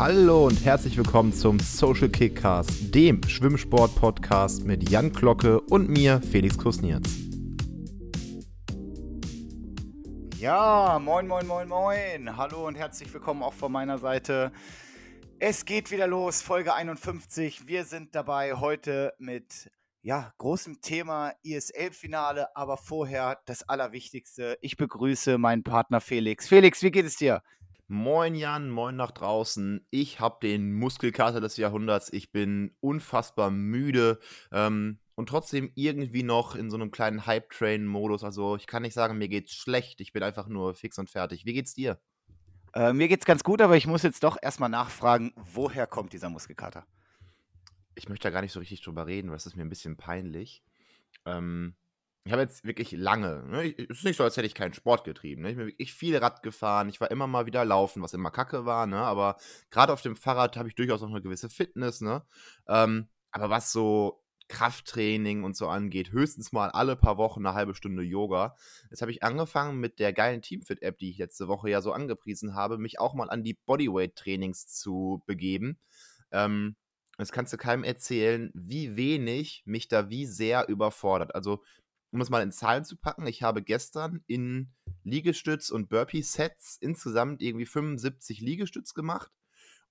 Hallo und herzlich willkommen zum Social Kickcast, dem Schwimmsport-Podcast mit Jan Glocke und mir, Felix Kusnierz. Ja, moin, moin, moin, moin. Hallo und herzlich willkommen auch von meiner Seite. Es geht wieder los, Folge 51. Wir sind dabei heute mit ja, großem Thema ISL-Finale, aber vorher das Allerwichtigste. Ich begrüße meinen Partner Felix. Felix, wie geht es dir? Moin Jan, moin nach draußen. Ich habe den Muskelkater des Jahrhunderts. Ich bin unfassbar müde ähm, und trotzdem irgendwie noch in so einem kleinen Hype-Train-Modus. Also ich kann nicht sagen, mir geht's schlecht. Ich bin einfach nur fix und fertig. Wie geht's dir? Äh, mir geht's ganz gut, aber ich muss jetzt doch erstmal nachfragen, woher kommt dieser Muskelkater? Ich möchte da gar nicht so richtig drüber reden, weil das ist mir ein bisschen peinlich. Ähm, ich habe jetzt wirklich lange, ne, es ist nicht so, als hätte ich keinen Sport getrieben. Ne? Ich bin wirklich viel Rad gefahren, ich war immer mal wieder laufen, was immer kacke war, ne? aber gerade auf dem Fahrrad habe ich durchaus auch eine gewisse Fitness. Ne? Ähm, aber was so Krafttraining und so angeht, höchstens mal alle paar Wochen eine halbe Stunde Yoga. Jetzt habe ich angefangen mit der geilen Teamfit-App, die ich letzte Woche ja so angepriesen habe, mich auch mal an die Bodyweight-Trainings zu begeben. Ähm, das kannst du keinem erzählen, wie wenig mich da wie sehr überfordert. Also um es mal in Zahlen zu packen, ich habe gestern in Liegestütz und Burpee-Sets insgesamt irgendwie 75 Liegestütz gemacht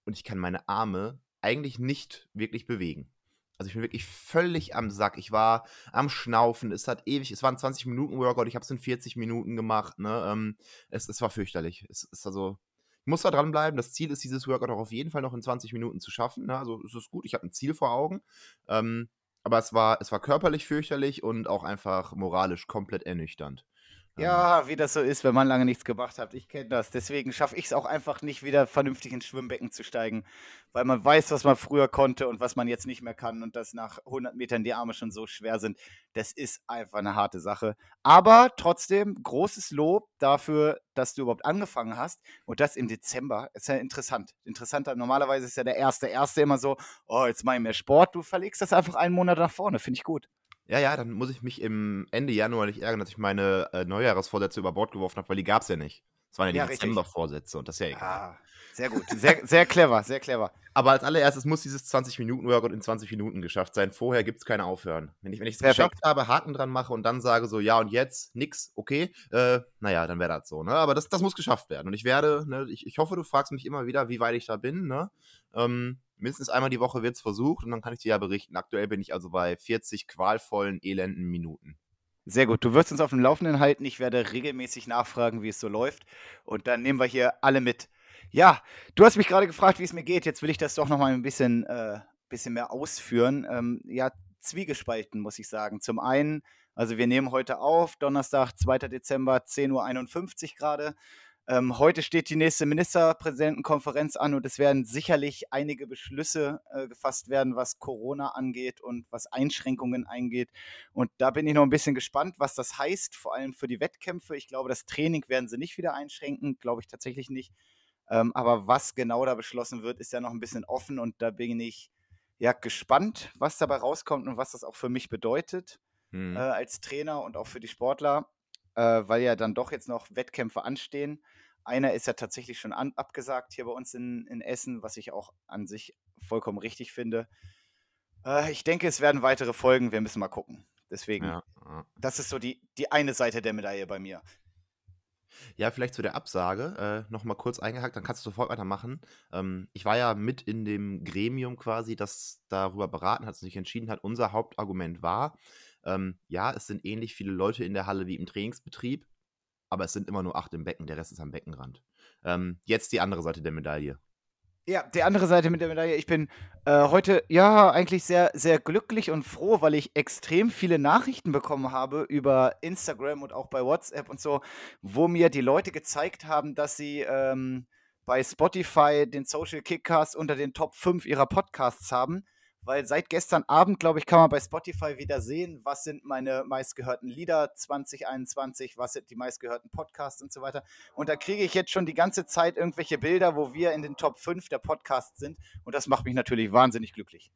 und ich kann meine Arme eigentlich nicht wirklich bewegen. Also ich bin wirklich völlig am Sack. Ich war am Schnaufen. Es hat ewig, es waren 20 Minuten Workout. Ich habe es in 40 Minuten gemacht. Ne? Ähm, es, es war fürchterlich. Es ist also, ich muss da dranbleiben. Das Ziel ist, dieses Workout auch auf jeden Fall noch in 20 Minuten zu schaffen. Ne? Also es ist gut. Ich habe ein Ziel vor Augen. Ähm, aber es war, es war körperlich fürchterlich und auch einfach moralisch komplett ernüchternd. Ähm. Ja, wie das so ist, wenn man lange nichts gemacht hat. Ich kenne das. Deswegen schaffe ich es auch einfach nicht, wieder vernünftig ins Schwimmbecken zu steigen, weil man weiß, was man früher konnte und was man jetzt nicht mehr kann und dass nach 100 Metern die Arme schon so schwer sind. Das ist einfach eine harte Sache. Aber trotzdem großes Lob dafür, dass du überhaupt angefangen hast und das im Dezember. Ist ja interessant. Interessanter. Normalerweise ist ja der erste, erste immer so, oh, jetzt mache ich mehr Sport. Du verlegst das einfach einen Monat nach vorne. Finde ich gut. Ja, ja, dann muss ich mich im Ende Januar nicht ärgern, dass ich meine äh, Neujahresvorsätze über Bord geworfen habe, weil die gab es ja nicht. Das waren ja die ja, Dezember-Vorsätze und das ist ja egal. Ah, sehr gut, sehr, sehr clever, sehr clever. Aber als allererstes muss dieses 20-Minuten-Workout in 20 Minuten geschafft sein. Vorher gibt es keine Aufhören. Wenn ich es geschafft habe, Haken dran mache und dann sage so, ja und jetzt, nix, okay, äh, naja, dann wäre das so. Ne? Aber das, das muss geschafft werden. Und ich werde, ne, ich, ich hoffe, du fragst mich immer wieder, wie weit ich da bin. Ne? Ähm, mindestens einmal die Woche wird es versucht und dann kann ich dir ja berichten. Aktuell bin ich also bei 40 qualvollen, elenden Minuten. Sehr gut. Du wirst uns auf dem Laufenden halten. Ich werde regelmäßig nachfragen, wie es so läuft. Und dann nehmen wir hier alle mit. Ja, du hast mich gerade gefragt, wie es mir geht. Jetzt will ich das doch noch mal ein bisschen, äh, bisschen mehr ausführen. Ähm, ja, zwiegespalten, muss ich sagen. Zum einen, also wir nehmen heute auf, Donnerstag, 2. Dezember, 10.51 Uhr gerade. Ähm, heute steht die nächste Ministerpräsidentenkonferenz an und es werden sicherlich einige Beschlüsse äh, gefasst werden, was Corona angeht und was Einschränkungen eingeht. Und da bin ich noch ein bisschen gespannt, was das heißt, vor allem für die Wettkämpfe. Ich glaube, das Training werden sie nicht wieder einschränken, glaube ich tatsächlich nicht. Ähm, aber was genau da beschlossen wird, ist ja noch ein bisschen offen und da bin ich ja gespannt, was dabei rauskommt und was das auch für mich bedeutet hm. äh, als Trainer und auch für die Sportler, äh, weil ja dann doch jetzt noch Wettkämpfe anstehen. Einer ist ja tatsächlich schon an, abgesagt hier bei uns in, in Essen, was ich auch an sich vollkommen richtig finde. Äh, ich denke, es werden weitere Folgen. Wir müssen mal gucken. Deswegen, ja. das ist so die, die eine Seite der Medaille bei mir. Ja, vielleicht zu der Absage äh, nochmal kurz eingehakt, dann kannst du sofort weitermachen. Ähm, ich war ja mit in dem Gremium quasi, das darüber beraten hat, sich entschieden hat. Unser Hauptargument war, ähm, ja, es sind ähnlich viele Leute in der Halle wie im Trainingsbetrieb aber es sind immer nur acht im Becken, der Rest ist am Beckenrand. Ähm, jetzt die andere Seite der Medaille. Ja, die andere Seite mit der Medaille. Ich bin äh, heute ja eigentlich sehr, sehr glücklich und froh, weil ich extrem viele Nachrichten bekommen habe über Instagram und auch bei WhatsApp und so, wo mir die Leute gezeigt haben, dass sie ähm, bei Spotify den Social Kickcast unter den Top 5 ihrer Podcasts haben weil seit gestern Abend, glaube ich, kann man bei Spotify wieder sehen, was sind meine meistgehörten Lieder 2021, was sind die meistgehörten Podcasts und so weiter. Und da kriege ich jetzt schon die ganze Zeit irgendwelche Bilder, wo wir in den Top 5 der Podcasts sind. Und das macht mich natürlich wahnsinnig glücklich.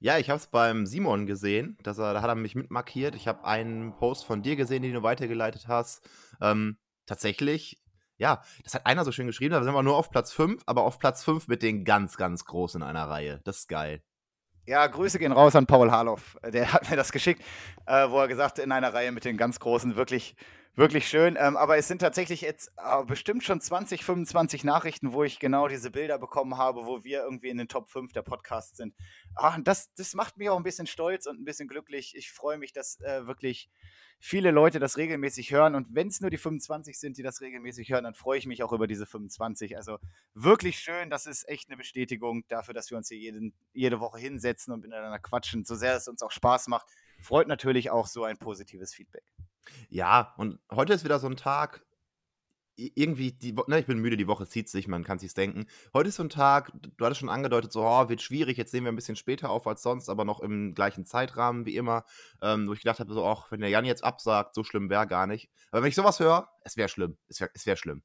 Ja, ich habe es beim Simon gesehen, dass er, da hat er mich mitmarkiert. Ich habe einen Post von dir gesehen, den du weitergeleitet hast. Ähm, tatsächlich Ja, das hat einer so schön geschrieben, da sind wir nur auf Platz 5, aber auf Platz 5 mit den ganz, ganz Großen in einer Reihe. Das ist geil. Ja, Grüße gehen raus an Paul Harloff. Der hat mir das geschickt, äh, wo er gesagt in einer Reihe mit den ganz Großen wirklich Wirklich schön. Ähm, aber es sind tatsächlich jetzt äh, bestimmt schon 20, 25 Nachrichten, wo ich genau diese Bilder bekommen habe, wo wir irgendwie in den Top 5 der Podcasts sind. Ach, das, das macht mich auch ein bisschen stolz und ein bisschen glücklich. Ich freue mich, dass äh, wirklich viele Leute das regelmäßig hören. Und wenn es nur die 25 sind, die das regelmäßig hören, dann freue ich mich auch über diese 25. Also wirklich schön. Das ist echt eine Bestätigung dafür, dass wir uns hier jeden, jede Woche hinsetzen und miteinander quatschen. So sehr es uns auch Spaß macht, freut natürlich auch so ein positives Feedback. Ja, und heute ist wieder so ein Tag, irgendwie, die, ne, ich bin müde, die Woche zieht sich, man kann sich's denken. Heute ist so ein Tag, du hattest schon angedeutet, so, oh, wird schwierig, jetzt nehmen wir ein bisschen später auf als sonst, aber noch im gleichen Zeitrahmen wie immer, ähm, wo ich gedacht habe, so, ach, wenn der Jan jetzt absagt, so schlimm wäre gar nicht. Aber wenn ich sowas höre, es wäre schlimm, es wäre es wär schlimm.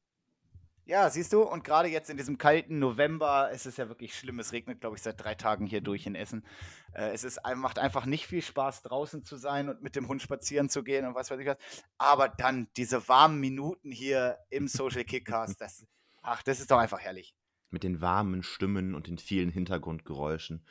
Ja, siehst du, und gerade jetzt in diesem kalten November, es ist ja wirklich schlimm. Es regnet, glaube ich, seit drei Tagen hier durch in Essen. Äh, es ist, macht einfach nicht viel Spaß, draußen zu sein und mit dem Hund spazieren zu gehen und was weiß ich was. Aber dann diese warmen Minuten hier im Social Kickcast, das, ach, das ist doch einfach herrlich. Mit den warmen Stimmen und den vielen Hintergrundgeräuschen.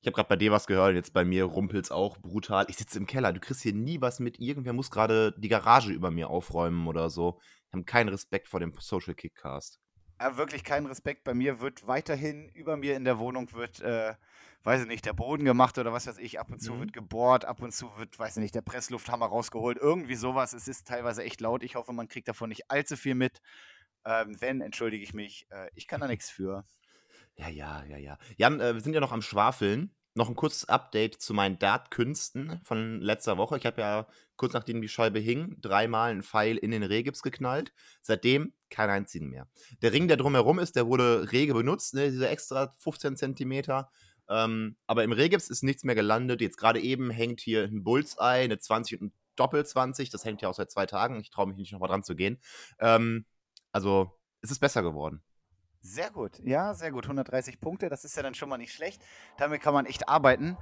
Ich habe gerade bei dir was gehört, jetzt bei mir rumpelt es auch brutal. Ich sitze im Keller, du kriegst hier nie was mit. Irgendwer muss gerade die Garage über mir aufräumen oder so haben keinen Respekt vor dem Social Kickcast. Ja, wirklich keinen Respekt. Bei mir wird weiterhin über mir in der Wohnung wird, äh, weiß ich nicht, der Boden gemacht oder was weiß ich. Ab und zu mhm. wird gebohrt, ab und zu wird, weiß ich nicht, der Presslufthammer rausgeholt. Irgendwie sowas. Es ist teilweise echt laut. Ich hoffe, man kriegt davon nicht allzu viel mit. Ähm, wenn, entschuldige ich mich. Äh, ich kann da nichts für. Ja, ja, ja, ja. Jan, äh, wir sind ja noch am Schwafeln. Noch ein kurzes Update zu meinen Dartkünsten von letzter Woche. Ich habe ja kurz nachdem die Scheibe hing, dreimal einen Pfeil in den Rehgips geknallt. Seitdem kein einzigen mehr. Der Ring, der drumherum ist, der wurde rege benutzt, ne, diese extra 15 Zentimeter. Ähm, aber im Rehgips ist nichts mehr gelandet. Jetzt gerade eben hängt hier ein Bullseye, eine 20 und ein Doppel 20. Das hängt ja auch seit zwei Tagen. Ich traue mich nicht nochmal dran zu gehen. Ähm, also, es ist besser geworden. Sehr gut, ja, sehr gut. 130 Punkte, das ist ja dann schon mal nicht schlecht. Damit kann man echt arbeiten.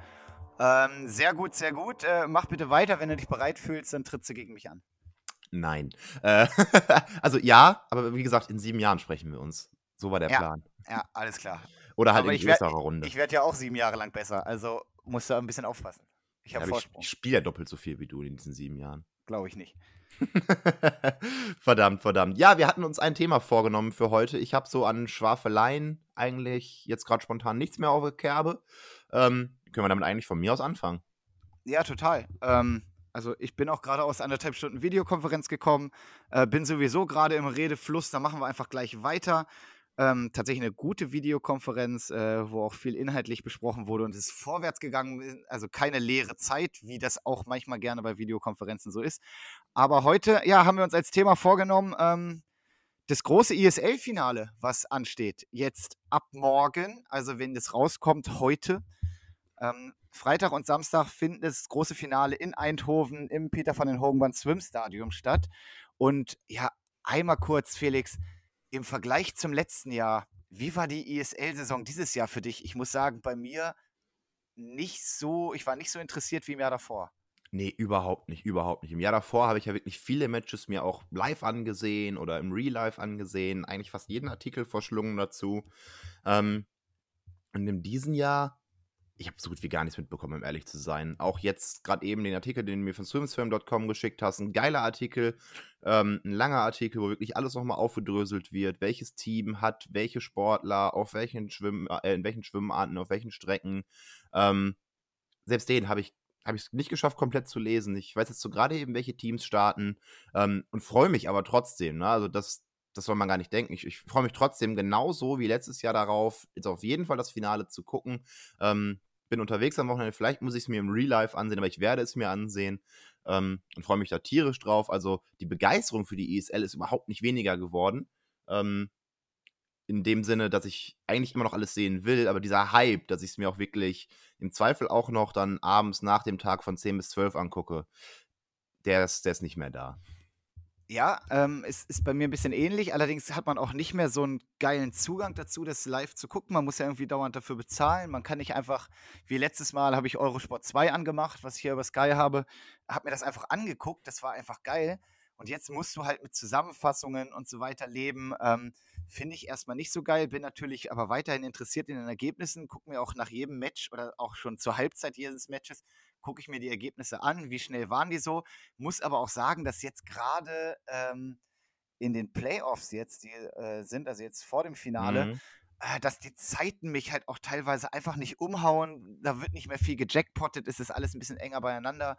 Ähm, sehr gut, sehr gut. Äh, mach bitte weiter, wenn du dich bereit fühlst, dann trittst du gegen mich an. Nein. Äh, also ja, aber wie gesagt, in sieben Jahren sprechen wir uns. So war der ja, Plan. Ja, alles klar. Oder halt aber in größerer Runde. Ich werde ja auch sieben Jahre lang besser, also musst du ein bisschen aufpassen. Ich habe ja, Vorsprung. Ich, ich spiele ja doppelt so viel wie du in diesen sieben Jahren. Glaube ich nicht. verdammt, verdammt. Ja, wir hatten uns ein Thema vorgenommen für heute. Ich habe so an Schwafeleien eigentlich jetzt gerade spontan nichts mehr auf der Kerbe. Ähm, können wir damit eigentlich von mir aus anfangen? Ja, total. Ähm, also ich bin auch gerade aus anderthalb Stunden Videokonferenz gekommen, äh, bin sowieso gerade im Redefluss, da machen wir einfach gleich weiter. Ähm, tatsächlich eine gute Videokonferenz, äh, wo auch viel inhaltlich besprochen wurde und es ist vorwärts gegangen, also keine leere Zeit, wie das auch manchmal gerne bei Videokonferenzen so ist. Aber heute, ja, haben wir uns als Thema vorgenommen, ähm, das große ISL-Finale, was ansteht, jetzt ab morgen, also wenn das rauskommt, heute. Ähm, Freitag und Samstag findet das große Finale in Eindhoven im Peter van den Hogenband Swim Stadium statt. Und ja, einmal kurz, Felix, im Vergleich zum letzten Jahr, wie war die ESL-Saison dieses Jahr für dich? Ich muss sagen, bei mir nicht so, ich war nicht so interessiert wie im Jahr davor. Nee, überhaupt nicht, überhaupt nicht. Im Jahr davor habe ich ja wirklich viele Matches mir auch live angesehen oder im Real Life angesehen, eigentlich fast jeden Artikel verschlungen dazu. Ähm, und in diesem Jahr ich habe so gut wie gar nichts mitbekommen, um ehrlich zu sein. Auch jetzt gerade eben den Artikel, den du mir von swimsfilm.com geschickt hast, ein geiler Artikel, ähm, ein langer Artikel, wo wirklich alles nochmal aufgedröselt wird, welches Team hat welche Sportler, auf welchen Schwimm, äh, in welchen Schwimmarten, auf welchen Strecken. Ähm, selbst den habe ich habe ich es nicht geschafft, komplett zu lesen. Ich weiß jetzt so gerade eben, welche Teams starten ähm, und freue mich aber trotzdem. Ne? Also das, das soll man gar nicht denken. Ich, ich freue mich trotzdem genauso wie letztes Jahr darauf, jetzt auf jeden Fall das Finale zu gucken. Ähm, bin unterwegs am Wochenende, vielleicht muss ich es mir im Real Life ansehen, aber ich werde es mir ansehen ähm, und freue mich da tierisch drauf. Also die Begeisterung für die ESL ist überhaupt nicht weniger geworden. Ähm, in dem Sinne, dass ich eigentlich immer noch alles sehen will, aber dieser Hype, dass ich es mir auch wirklich im Zweifel auch noch dann abends nach dem Tag von 10 bis 12 angucke, der ist, der ist nicht mehr da. Ja, ähm, es ist bei mir ein bisschen ähnlich. Allerdings hat man auch nicht mehr so einen geilen Zugang dazu, das live zu gucken. Man muss ja irgendwie dauernd dafür bezahlen. Man kann nicht einfach, wie letztes Mal habe ich Eurosport 2 angemacht, was ich hier über Sky habe, habe mir das einfach angeguckt. Das war einfach geil. Und jetzt musst du halt mit Zusammenfassungen und so weiter leben. Ähm, Finde ich erstmal nicht so geil, bin natürlich aber weiterhin interessiert in den Ergebnissen, gucke mir auch nach jedem Match oder auch schon zur Halbzeit jedes Matches, gucke ich mir die Ergebnisse an, wie schnell waren die so. Muss aber auch sagen, dass jetzt gerade ähm, in den Playoffs jetzt, die äh, sind, also jetzt vor dem Finale, mhm. äh, dass die Zeiten mich halt auch teilweise einfach nicht umhauen. Da wird nicht mehr viel gejackpottet, es ist alles ein bisschen enger beieinander.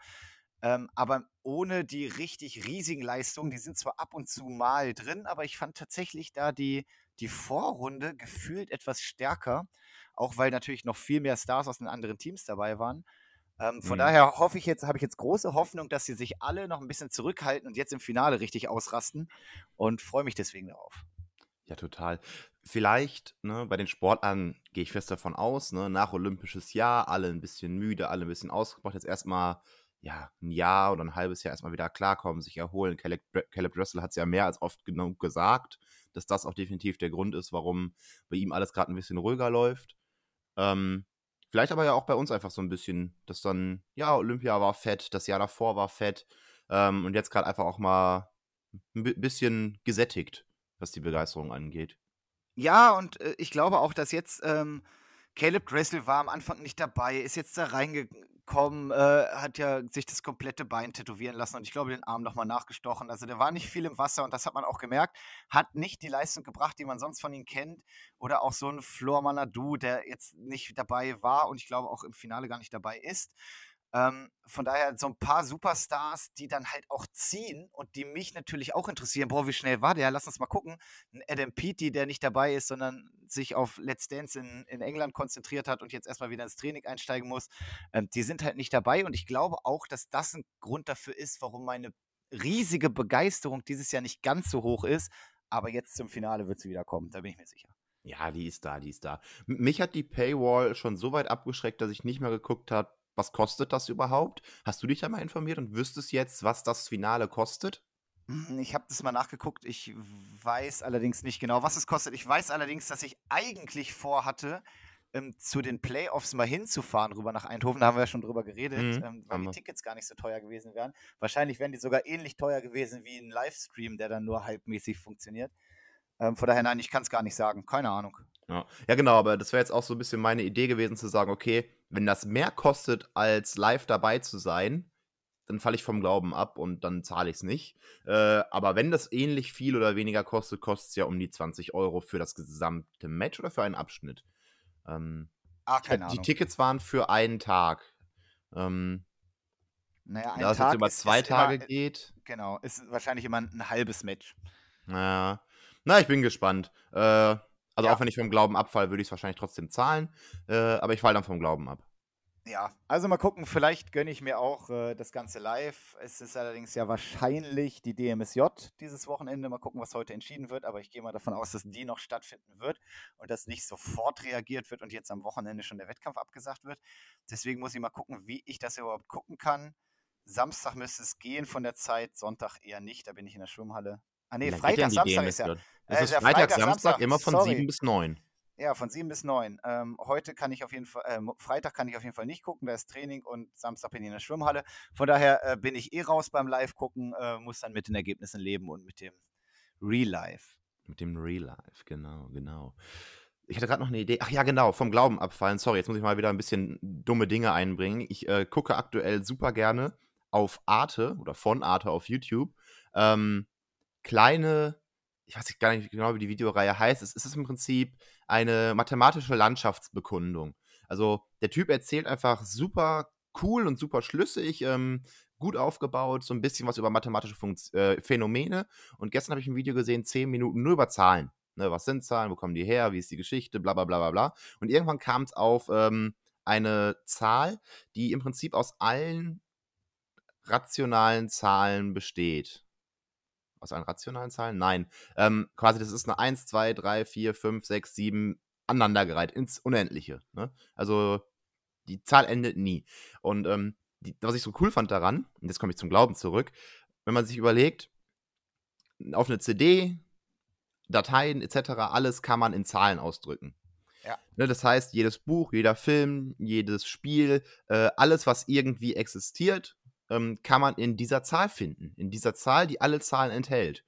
Ähm, aber ohne die richtig riesigen Leistungen, die sind zwar ab und zu mal drin, aber ich fand tatsächlich da die, die Vorrunde gefühlt etwas stärker, auch weil natürlich noch viel mehr Stars aus den anderen Teams dabei waren. Ähm, von mhm. daher hoffe ich jetzt, habe ich jetzt große Hoffnung, dass sie sich alle noch ein bisschen zurückhalten und jetzt im Finale richtig ausrasten und freue mich deswegen darauf. Ja, total. Vielleicht, ne, bei den Sportlern gehe ich fest davon aus, ne, nach Olympisches Jahr, alle ein bisschen müde, alle ein bisschen ausgebracht, jetzt erstmal ja, ein Jahr oder ein halbes Jahr erstmal wieder klarkommen, sich erholen. Caleb, Caleb Russell hat es ja mehr als oft genug gesagt, dass das auch definitiv der Grund ist, warum bei ihm alles gerade ein bisschen ruhiger läuft. Ähm, Vielleicht aber ja auch bei uns einfach so ein bisschen, dass dann, ja, Olympia war fett, das Jahr davor war fett ähm, und jetzt gerade einfach auch mal ein bisschen gesättigt, was die Begeisterung angeht. Ja, und äh, ich glaube auch, dass jetzt ähm, Caleb Dressel war am Anfang nicht dabei, ist jetzt da reingegangen gekommen, äh, hat ja sich das komplette Bein tätowieren lassen und ich glaube den Arm nochmal nachgestochen. Also der war nicht viel im Wasser und das hat man auch gemerkt. Hat nicht die Leistung gebracht, die man sonst von ihm kennt. Oder auch so ein Flor Manadu, der jetzt nicht dabei war und ich glaube auch im Finale gar nicht dabei ist. Ähm, von daher so ein paar Superstars, die dann halt auch ziehen und die mich natürlich auch interessieren. Boah, wie schnell war der? Lass uns mal gucken. Ein Adam Peaty, der nicht dabei ist, sondern sich auf Let's Dance in, in England konzentriert hat und jetzt erstmal wieder ins Training einsteigen muss. Ähm, die sind halt nicht dabei und ich glaube auch, dass das ein Grund dafür ist, warum meine riesige Begeisterung dieses Jahr nicht ganz so hoch ist. Aber jetzt zum Finale wird sie wieder kommen, da bin ich mir sicher. Ja, die ist da, die ist da. Mich hat die Paywall schon so weit abgeschreckt, dass ich nicht mehr geguckt habe, was kostet das überhaupt? Hast du dich da mal informiert und wüsstest jetzt, was das Finale kostet? Hm, ich habe das mal nachgeguckt. Ich weiß allerdings nicht genau, was es kostet. Ich weiß allerdings, dass ich eigentlich vorhatte, ähm, zu den Playoffs mal hinzufahren, rüber nach Eindhoven. Da haben wir ja schon drüber geredet, mhm, ähm, weil die Tickets gar nicht so teuer gewesen wären. Wahrscheinlich wären die sogar ähnlich teuer gewesen wie ein Livestream, der dann nur halbmäßig funktioniert. Ähm, von daher, nein, ich kann es gar nicht sagen. Keine Ahnung. Ja. ja, genau, aber das wäre jetzt auch so ein bisschen meine Idee gewesen, zu sagen, okay, wenn das mehr kostet, als live dabei zu sein, dann falle ich vom Glauben ab und dann zahle ich es nicht. Äh, aber wenn das ähnlich viel oder weniger kostet, kostet es ja um die 20 Euro für das gesamte Match oder für einen Abschnitt. Ähm, ah, keine Ahnung. Die Tickets waren für einen Tag. Ähm, naja, ein da es jetzt über zwei Tage immer, geht. Genau, ist wahrscheinlich immer ein, ein halbes Match. Naja. Na, ich bin gespannt. Äh, also ja. auch wenn ich vom Glauben abfalle, würde ich es wahrscheinlich trotzdem zahlen. Äh, aber ich falle dann vom Glauben ab. Ja, also mal gucken, vielleicht gönne ich mir auch äh, das Ganze live. Es ist allerdings ja wahrscheinlich die DMSJ dieses Wochenende. Mal gucken, was heute entschieden wird. Aber ich gehe mal davon aus, dass die noch stattfinden wird und dass nicht sofort reagiert wird und jetzt am Wochenende schon der Wettkampf abgesagt wird. Deswegen muss ich mal gucken, wie ich das überhaupt gucken kann. Samstag müsste es gehen von der Zeit, Sonntag eher nicht. Da bin ich in der Schwimmhalle. Ah nee, Freitag, Samstag ist ja. Es äh, ist Freitag, Samstag immer von sorry. 7 bis 9. Ja, von 7 bis 9. Ähm, heute kann ich auf jeden Fall, äh, Freitag kann ich auf jeden Fall nicht gucken, da ist Training und Samstag bin ich in der Schwimmhalle. Von daher äh, bin ich eh raus beim Live-Gucken, äh, muss dann mit den Ergebnissen leben und mit dem Real Life. Mit dem Real Life, genau, genau. Ich hatte gerade noch eine Idee. Ach ja, genau, vom Glauben abfallen. Sorry, jetzt muss ich mal wieder ein bisschen dumme Dinge einbringen. Ich äh, gucke aktuell super gerne auf Arte oder von Arte auf YouTube. Ähm, kleine, ich weiß gar nicht genau, wie die Videoreihe heißt. Es ist im Prinzip eine mathematische Landschaftsbekundung. Also der Typ erzählt einfach super cool und super schlüssig, ähm, gut aufgebaut, so ein bisschen was über mathematische Funkt äh, Phänomene. Und gestern habe ich ein Video gesehen, zehn Minuten nur über Zahlen. Ne, was sind Zahlen, wo kommen die her, wie ist die Geschichte, bla bla bla bla bla. Und irgendwann kam es auf ähm, eine Zahl, die im Prinzip aus allen rationalen Zahlen besteht aus allen rationalen Zahlen? Nein. Ähm, quasi, das ist eine 1, 2, 3, 4, 5, 6, 7 aneinandergereiht ins Unendliche. Ne? Also die Zahl endet nie. Und ähm, die, was ich so cool fand daran, und jetzt komme ich zum Glauben zurück, wenn man sich überlegt, auf eine CD, Dateien etc., alles kann man in Zahlen ausdrücken. Ja. Ne, das heißt, jedes Buch, jeder Film, jedes Spiel, äh, alles, was irgendwie existiert, ähm, kann man in dieser Zahl finden. In dieser Zahl, die alle Zahlen enthält.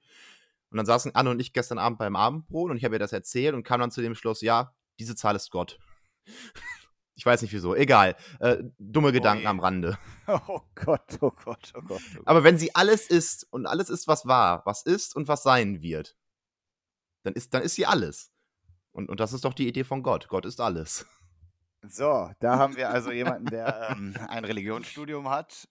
Und dann saßen Anne und ich gestern Abend beim Abendbrot und ich habe ihr das erzählt und kam dann zu dem Schluss, ja, diese Zahl ist Gott. Ich weiß nicht wieso. Egal. Äh, dumme Gedanken am Rande. Oh Gott, oh Gott, oh Gott, oh Gott. Aber wenn sie alles ist und alles ist, was war, was ist und was sein wird, dann ist, dann ist sie alles. Und, und das ist doch die Idee von Gott. Gott ist alles. So, da haben wir also jemanden, der ähm, ein Religionsstudium hat.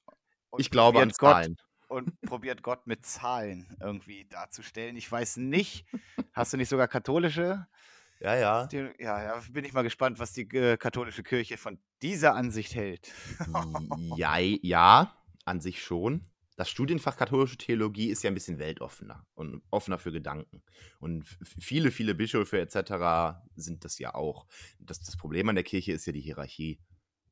Ich glaube an probiert Gott Zahlen. und probiert Gott mit Zahlen irgendwie darzustellen. Ich weiß nicht, hast du nicht sogar katholische? Ja, ja. Die, ja, ja, bin ich mal gespannt, was die äh, katholische Kirche von dieser Ansicht hält. Ja, ja, an sich schon. Das Studienfach katholische Theologie ist ja ein bisschen weltoffener und offener für Gedanken. Und viele, viele Bischöfe etc. sind das ja auch. Das, das Problem an der Kirche ist ja die Hierarchie.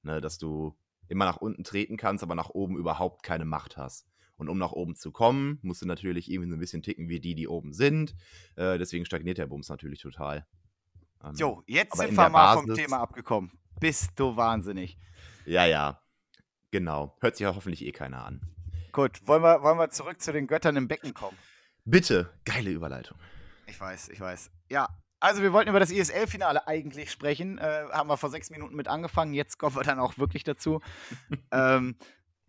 Ne, dass du immer nach unten treten kannst, aber nach oben überhaupt keine Macht hast. Und um nach oben zu kommen, musst du natürlich irgendwie so ein bisschen ticken wie die, die oben sind. Äh, deswegen stagniert der Bums natürlich total. Ähm, Jo, jetzt sind in wir mal vom Basis- Thema abgekommen. Bist du wahnsinnig. Ja, ja. Genau. Hört sich ja hoffentlich eh keiner an. Gut, wollen wir, wollen wir zurück zu den Göttern im Becken kommen? Bitte, geile Überleitung. Ich weiß, ich weiß. Ja, also wir wollten über das ISL-Finale eigentlich sprechen. Äh, haben wir vor sechs Minuten mit angefangen. Jetzt kommen wir dann auch wirklich dazu. ähm,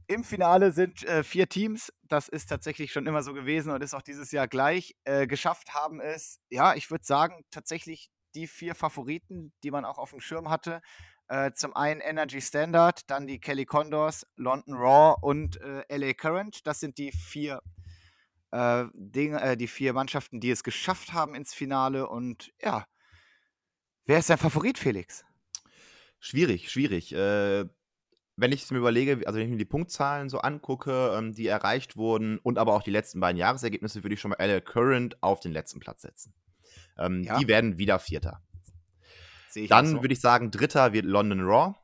Im Finale sind äh, vier Teams. Das ist tatsächlich schon immer so gewesen und ist auch dieses Jahr gleich. Äh, geschafft haben es, ja, ich würde sagen, tatsächlich die vier Favoriten, die man auch auf dem Schirm hatte. Äh, zum einen Energy Standard, dann die Kelly Condors, London Raw und äh, LA Current. Das sind die vier äh, Dinge, äh, die vier Mannschaften, die es geschafft haben ins Finale. Und ja, wer ist dein Favorit, Felix? Schwierig, schwierig. Äh, wenn ich es mir überlege, also wenn ich mir die Punktzahlen so angucke, ähm, die erreicht wurden und aber auch die letzten beiden Jahresergebnisse, würde ich schon mal LA Current auf den letzten Platz setzen. Ähm, Ja. Die werden wieder Vierter. Dann so. würde ich sagen, Dritter wird London Raw.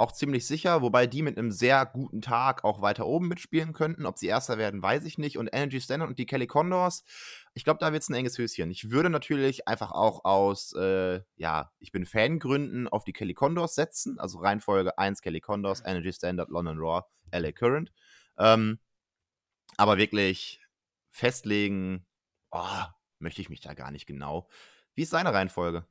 Auch ziemlich sicher, wobei die mit einem sehr guten Tag auch weiter oben mitspielen könnten. Ob sie Erster werden, weiß ich nicht. Und Energy Standard und die Kelly Condors, ich glaube, da wird es ein enges Höschen. Ich würde natürlich einfach auch aus, äh, ja, ich bin Fangründen auf die Kelly Condors setzen. Also Reihenfolge 1 Kelly Condors, Energy Standard, London Raw, LA Current. Ähm, aber wirklich festlegen, oh, möchte ich mich da gar nicht genau. Wie ist seine Reihenfolge?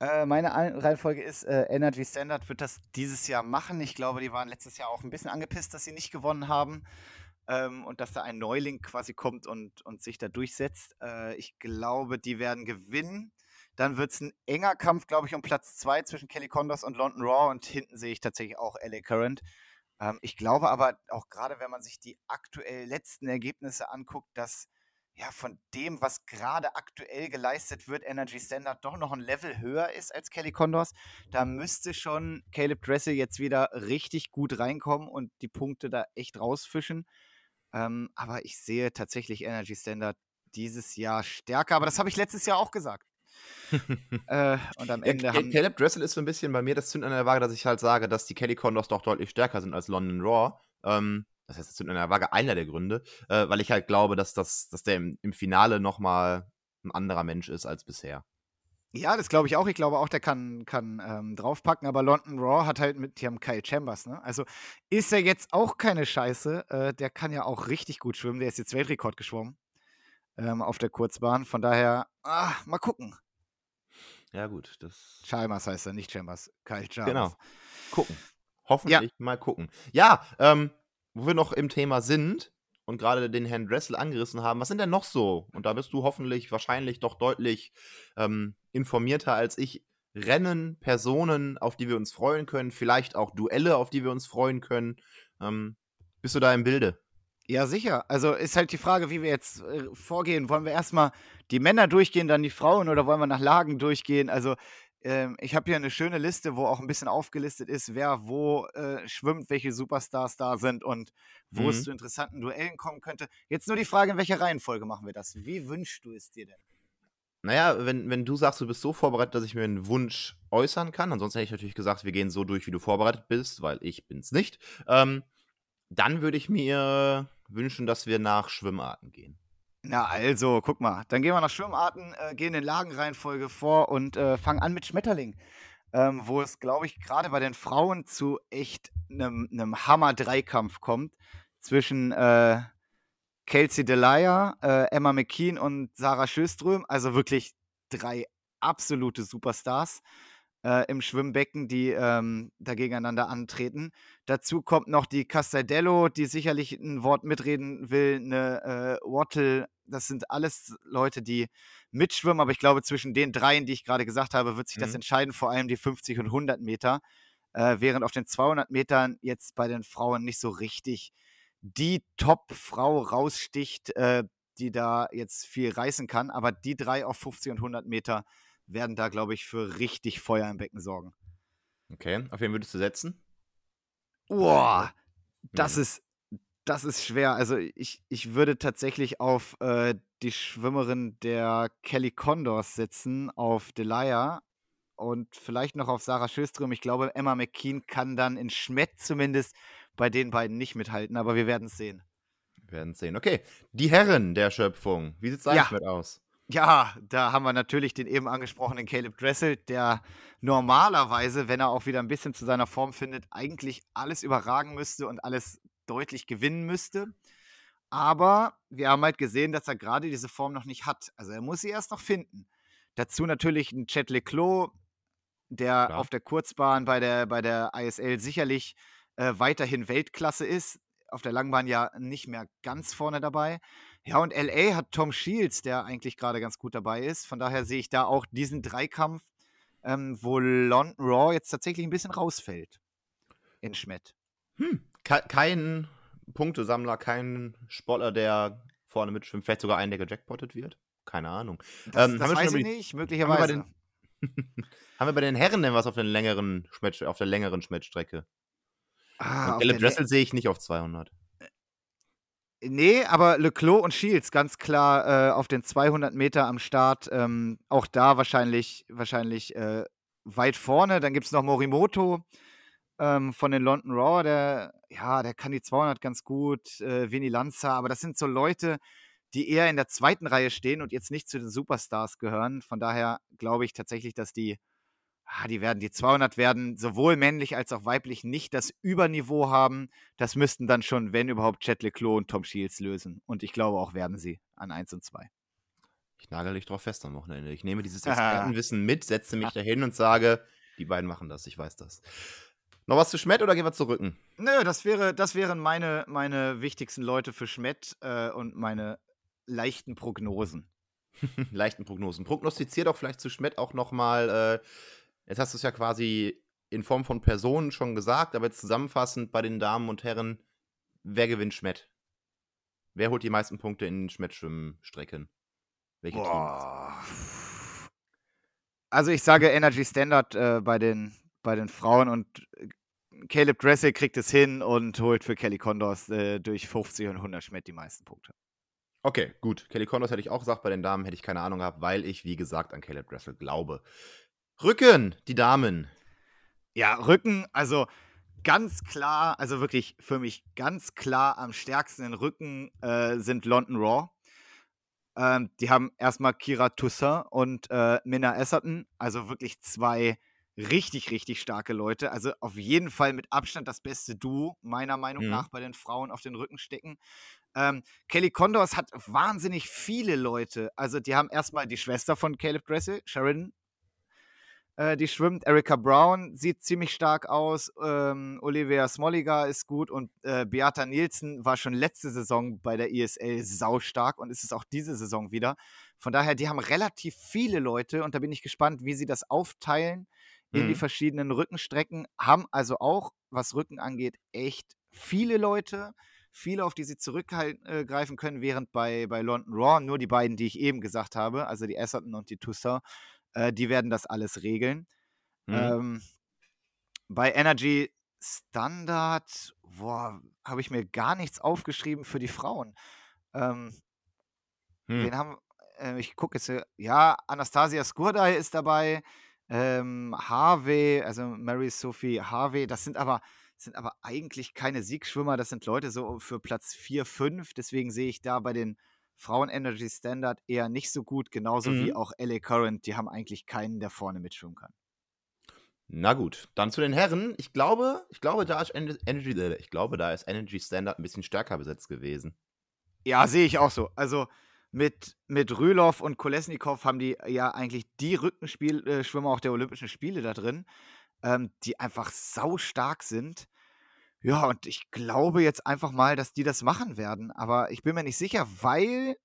Äh, meine Ein- Reihenfolge ist, äh, Energy Standard wird das dieses Jahr machen. Ich glaube, die waren letztes Jahr auch ein bisschen angepisst, dass sie nicht gewonnen haben. Ähm, und dass da ein Neuling quasi kommt und, und sich da durchsetzt. Äh, ich glaube, die werden gewinnen. Dann wird es ein enger Kampf, glaube ich, um Platz 2 zwischen Kelly Condors und London Raw. Und hinten sehe ich tatsächlich auch LA Current. Ähm, ich glaube aber auch gerade, wenn man sich die aktuell letzten Ergebnisse anguckt, dass ja von dem, was gerade aktuell geleistet wird, Energy Standard doch noch ein Level höher ist als Kelly Condors. Da müsste schon Caleb Dressel jetzt wieder richtig gut reinkommen und die Punkte da echt rausfischen. Ähm, aber ich sehe tatsächlich Energy Standard dieses Jahr stärker. Aber das habe ich letztes Jahr auch gesagt. äh, und am Ja, Ende Ca- haben. Caleb Dressel ist so ein bisschen bei mir das Zünd an der Waage, dass ich halt sage, dass die Kelly Condors doch deutlich stärker sind als London Raw. Ähm, das heißt, das Zünd an der Waage einer der Gründe, äh, weil ich halt glaube, dass, das, dass der im, im Finale nochmal ein anderer Mensch ist als bisher. Ja, das glaube ich auch. Ich glaube auch, der kann, kann ähm, draufpacken. Aber London Raw hat halt mit, die haben Kyle Chambers, ne? Also ist er jetzt auch keine Scheiße. Äh, der kann ja auch richtig gut schwimmen. Der ist jetzt Weltrekord geschwommen ähm, auf der Kurzbahn. Von daher, ah, mal gucken. Ja, gut, das. Chalmers heißt er, nicht Chambers. Kyle Chalmers. Genau. Gucken. Hoffentlich mal gucken. Ja, ähm, wo wir noch im Thema sind und gerade den Herrn Dressel angerissen haben, was sind denn noch so? Und da bist du hoffentlich wahrscheinlich doch deutlich ähm, informierter als ich. Rennen, Personen, auf die wir uns freuen können, vielleicht auch Duelle, auf die wir uns freuen können. Ähm, bist du da im Bilde? Ja, sicher. Also ist halt die Frage, wie wir jetzt äh, vorgehen. Wollen wir erstmal die Männer durchgehen, dann die Frauen oder wollen wir nach Lagen durchgehen? Also ähm, ich habe hier eine schöne Liste, wo auch ein bisschen aufgelistet ist, wer wo äh, schwimmt, welche Superstars da sind und wo es Mhm. zu interessanten Duellen kommen könnte. Jetzt nur die Frage, in welcher Reihenfolge machen wir das? Wie wünschst du es dir denn? Naja, wenn, wenn du sagst, du bist so vorbereitet, dass ich mir einen Wunsch äußern kann, ansonsten hätte ich natürlich gesagt, wir gehen so durch, wie du vorbereitet bist, weil ich bin's nicht, ähm, dann würde ich mir wünschen, dass wir nach Schwimmarten gehen. Na also, guck mal, dann gehen wir nach Schwimmarten, äh, gehen in Lagenreihenfolge vor und äh, fangen an mit Schmetterling. Ähm, wo es, glaube ich, gerade bei den Frauen zu echt einem Hammer-Dreikampf kommt. zwischen äh, Kelsey Delia, äh, Emma McKean und Sarah Schöström. Also wirklich drei absolute Superstars äh, im Schwimmbecken, die ähm, da gegeneinander antreten. Dazu kommt noch die Castadello, die sicherlich ein Wort mitreden will, eine äh, Wattle. Das sind alles Leute, die mitschwimmen, aber ich glaube, zwischen den dreien, die ich gerade gesagt habe, wird sich mhm. das entscheiden, vor allem die 50 und 100 Meter. Äh, während auf den 200 Metern jetzt bei den Frauen nicht so richtig die Top-Frau raussticht, äh, die da jetzt viel reißen kann. Aber die drei auf 50 und 100 Meter werden da, glaube ich, für richtig Feuer im Becken sorgen. Okay, auf wen würdest du setzen? Boah, das ist, das ist schwer. Also ich, ich würde tatsächlich auf äh, die Schwimmerin der Kelly Condors setzen, auf Delia und vielleicht noch auf Sarah Schöström. Ich glaube, Emma McKean kann dann in Schmett zumindest bei den beiden nicht mithalten, aber wir werden es sehen. Wir werden es sehen. Okay, die Herren der Schöpfung. Wie sieht es eigentlich ja. mit aus? Ja, da haben wir natürlich den eben angesprochenen Caleb Dressel, der normalerweise, wenn er auch wieder ein bisschen zu seiner Form findet, eigentlich alles überragen müsste und alles deutlich gewinnen müsste. Aber wir haben halt gesehen, dass er gerade diese Form noch nicht hat. Also er muss sie erst noch finden. Dazu natürlich ein Chet Leclos, der Klar. auf der Kurzbahn bei der, bei der ISL sicherlich äh, weiterhin Weltklasse ist. Auf der Langbahn ja nicht mehr ganz vorne dabei. Ja, und LA hat Tom Shields, der eigentlich gerade ganz gut dabei ist. Von daher sehe ich da auch diesen Dreikampf, ähm, wo London Raw jetzt tatsächlich ein bisschen rausfällt. In Schmidt. Hm, kein Punktesammler, kein Sportler, der vorne mitschwimmt, vielleicht sogar einen, der gejackpottet wird. Keine Ahnung. Das, ähm, das weiß ich nicht, möglicherweise. Haben wir, den, haben wir, bei den Herren denn was auf, den längeren auf der längeren Schmettstrecke? Ah, Caleb Dressel sehe ich nicht auf 200. Nee, aber Leclos und Shields ganz klar äh, auf den 200 Meter am Start. Ähm, auch da wahrscheinlich, wahrscheinlich äh, weit vorne. Dann gibt es noch Morimoto ähm, von den London Raw. Der, ja, der kann die 200 ganz gut. Äh, Vini Lanza. Aber das sind so Leute, die eher in der zweiten Reihe stehen und jetzt nicht zu den Superstars gehören. Von daher glaube ich tatsächlich, dass die ah, die werden, die 200 werden sowohl männlich als auch weiblich nicht das Überniveau haben. Das müssten dann schon, wenn überhaupt, Chet Leclos und Tom Shields lösen. Und ich glaube auch werden sie an 1 und 2. Ich nagel dich drauf fest am Wochenende. Ich nehme dieses Expertenwissen mit, setze mich dahin und sage, die beiden machen das, ich weiß das. Noch was zu Schmett oder gehen wir zu Rücken? Nö, das, wäre, das wären meine, meine wichtigsten Leute für Schmett äh, und meine leichten Prognosen. leichten Prognosen. Prognostizier doch vielleicht zu Schmett auch nochmal äh, Jetzt hast du es ja quasi in Form von Personen schon gesagt, aber jetzt zusammenfassend bei den Damen und Herren, wer gewinnt Schmett? Wer holt die meisten Punkte in Schmettschwimmstrecken? Welche Boah. Teams? Also ich sage Energy Standard äh, bei, den, bei den Frauen und äh, Caleb Dressel kriegt es hin und holt für Kelly Condors äh, durch 50 und 100 Schmett die meisten Punkte. Okay, gut. Kelly Condors hätte ich auch gesagt, bei den Damen hätte ich keine Ahnung gehabt, weil ich, wie gesagt, an Caleb Dressel glaube. Rücken, die Damen. Ja, Rücken, also ganz klar, also wirklich für mich ganz klar am stärksten in Rücken äh, sind London Raw. Ähm, die haben erstmal Kira Toussaint und äh, Minna Esserton, also wirklich zwei richtig, richtig starke Leute. Also auf jeden Fall mit Abstand das beste Duo, meiner Meinung mhm. nach, bei den Frauen auf den Rücken stecken. Ähm, Kelly Condors hat wahnsinnig viele Leute. Also die haben erstmal die Schwester von Caleb Dressel, Sharon äh, die schwimmt. Erika Brown sieht ziemlich stark aus. Ähm, Olivia Smolliger ist gut und äh, Beata Nielsen war schon letzte Saison bei der ISL saustark und ist es auch diese Saison wieder. Von daher, die haben relativ viele Leute und da bin ich gespannt, wie sie das aufteilen in mhm. die verschiedenen Rückenstrecken. Haben also auch, was Rücken angeht, echt viele Leute viele, auf die sie zurückgreifen können, während bei, bei London Raw nur die beiden, die ich eben gesagt habe, also die Esserton und die Toussaint, äh, die werden das alles regeln. Mhm. Ähm, bei Energy Standard, boah, habe ich mir gar nichts aufgeschrieben für die Frauen. Ähm, hm. Wen haben, äh, ich gucke jetzt, ja, Anastasia Skurdai ist dabei, ähm, Harvey, also Mary Sophie Harvey, das sind aber, sind aber eigentlich keine Siegschwimmer, das sind Leute so für Platz 4, 5, deswegen sehe ich da bei den Frauen Energy Standard eher nicht so gut, genauso mhm. wie auch LA Current. Die haben eigentlich keinen, der vorne mitschwimmen kann. Na gut, dann zu den Herren. Ich glaube, ich glaube, da ist Energy, äh, ich glaube, da ist Energy Standard ein bisschen stärker besetzt gewesen. Ja, sehe ich auch so. Also mit, mit Rülow und Kolesnikov haben die ja eigentlich die Rückenschwimmer äh, auch der Olympischen Spiele da drin, ähm, die einfach sau stark sind. Ja, und ich glaube jetzt einfach mal, dass die das machen werden. Aber ich bin mir nicht sicher, weil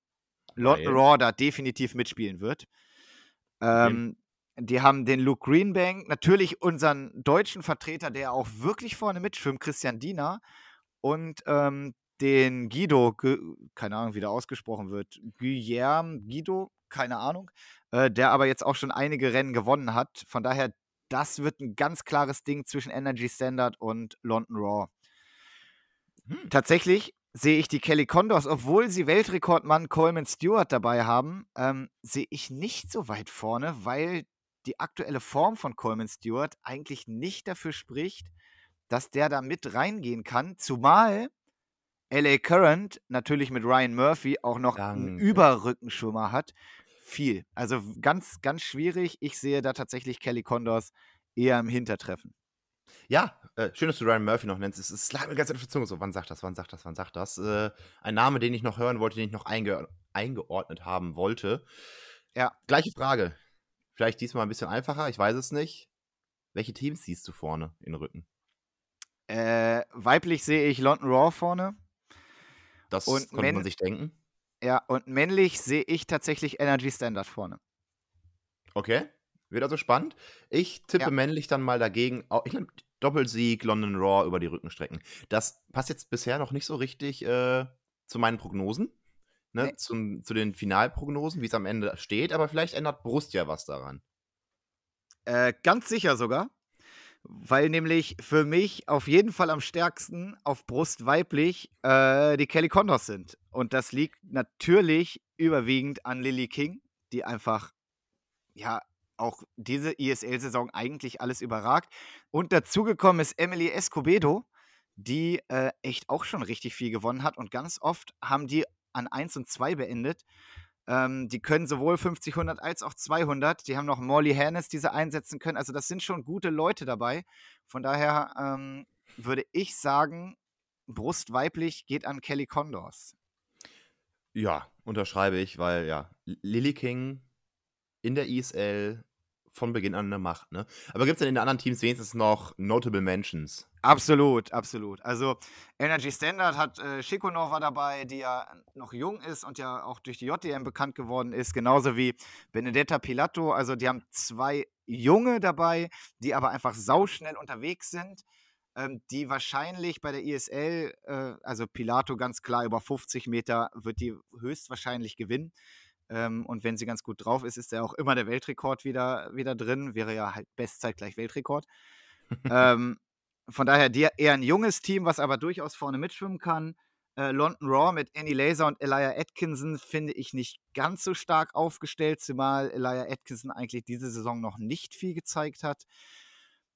London Raw da definitiv mitspielen wird. Ähm, die haben den Luke Greenbank, natürlich unseren deutschen Vertreter, der auch wirklich vorne mitschwimmt, Christian Diener. Und ähm, den Guido, keine Ahnung, wie der ausgesprochen wird, Guillermo Guido, keine Ahnung, äh, der aber jetzt auch schon einige Rennen gewonnen hat. Von daher, das wird ein ganz klares Ding zwischen Energy Standard und London Raw. Hm. Tatsächlich sehe ich die Kelly Condors, obwohl sie Weltrekordmann Coleman Stewart dabei haben, ähm, sehe ich nicht so weit vorne, weil die aktuelle Form von Coleman Stewart eigentlich nicht dafür spricht, dass der da mit reingehen kann, zumal LA Current natürlich mit Ryan Murphy auch noch Danke. einen Überrückenschwimmer hat. Viel. Also ganz, ganz schwierig. Ich sehe da tatsächlich Kelly Condors eher im Hintertreffen. Ja, äh, schön, dass du Ryan Murphy noch nennst. Es, es lag mir ganz auf der Zunge so, wann sagt das, wann sagt das, wann sagt das. Äh, ein Name, den ich noch hören wollte, den ich noch einge eingeordnet haben wollte. Ja. Gleiche Frage. Vielleicht diesmal ein bisschen einfacher, ich weiß es nicht. Welche Teams siehst du vorne in Rücken? Äh, weiblich sehe ich London Raw vorne. Das und konnte man sich denken. Ja, und männlich sehe ich tatsächlich Energy Standard vorne. Okay, wird also spannend. Ich tippe ja. männlich dann mal dagegen. Ich nehme Doppelsieg London Raw über die Rückenstrecken. Das passt jetzt bisher noch nicht so richtig äh, zu meinen Prognosen. Ne, nee. zum, zu den Finalprognosen, wie es am Ende steht, aber vielleicht ändert Brust ja was daran. Äh, ganz sicher sogar weil nämlich für mich auf jeden Fall am stärksten auf Brust weiblich äh, die Kelly Condors sind. Und das liegt natürlich überwiegend an Lily King, die einfach, ja, auch diese ISL-Saison eigentlich alles überragt. Und dazugekommen ist Emily Escobedo, die äh, echt auch schon richtig viel gewonnen hat. Und ganz oft haben die an 1 und 2 beendet. Ähm, die können sowohl 50, 100 als auch 200. Die haben noch Molly Hannes, die sie einsetzen können. Also das sind schon gute Leute dabei. Von daher ähm, würde ich sagen, Brust weiblich geht an Kelly Condors. Ja, unterschreibe ich, weil ja, Lily King in der ISL von Beginn an eine Macht. Ne? Aber gibt es denn in den anderen Teams wenigstens noch Notable Mentions? Absolut, absolut. Also Energy Standard hat äh, Shikonova dabei, die ja noch jung ist und ja auch durch die JDM bekannt geworden ist, genauso wie Benedetta Pilato. Also die haben zwei Junge dabei, die aber einfach sauschnell unterwegs sind, ähm, die wahrscheinlich bei der ISL, äh, also Pilato ganz klar über 50 Meter, wird die höchstwahrscheinlich gewinnen. Ähm, und wenn sie ganz gut drauf ist, ist ja auch immer der Weltrekord wieder, wieder drin. Wäre ja halt Bestzeit gleich Weltrekord. ähm, von daher die, eher ein junges Team, was aber durchaus vorne mitschwimmen kann. Äh, London Raw mit Annie Laser und Elia Atkinson finde ich nicht ganz so stark aufgestellt, zumal Elia Atkinson eigentlich diese Saison noch nicht viel gezeigt hat.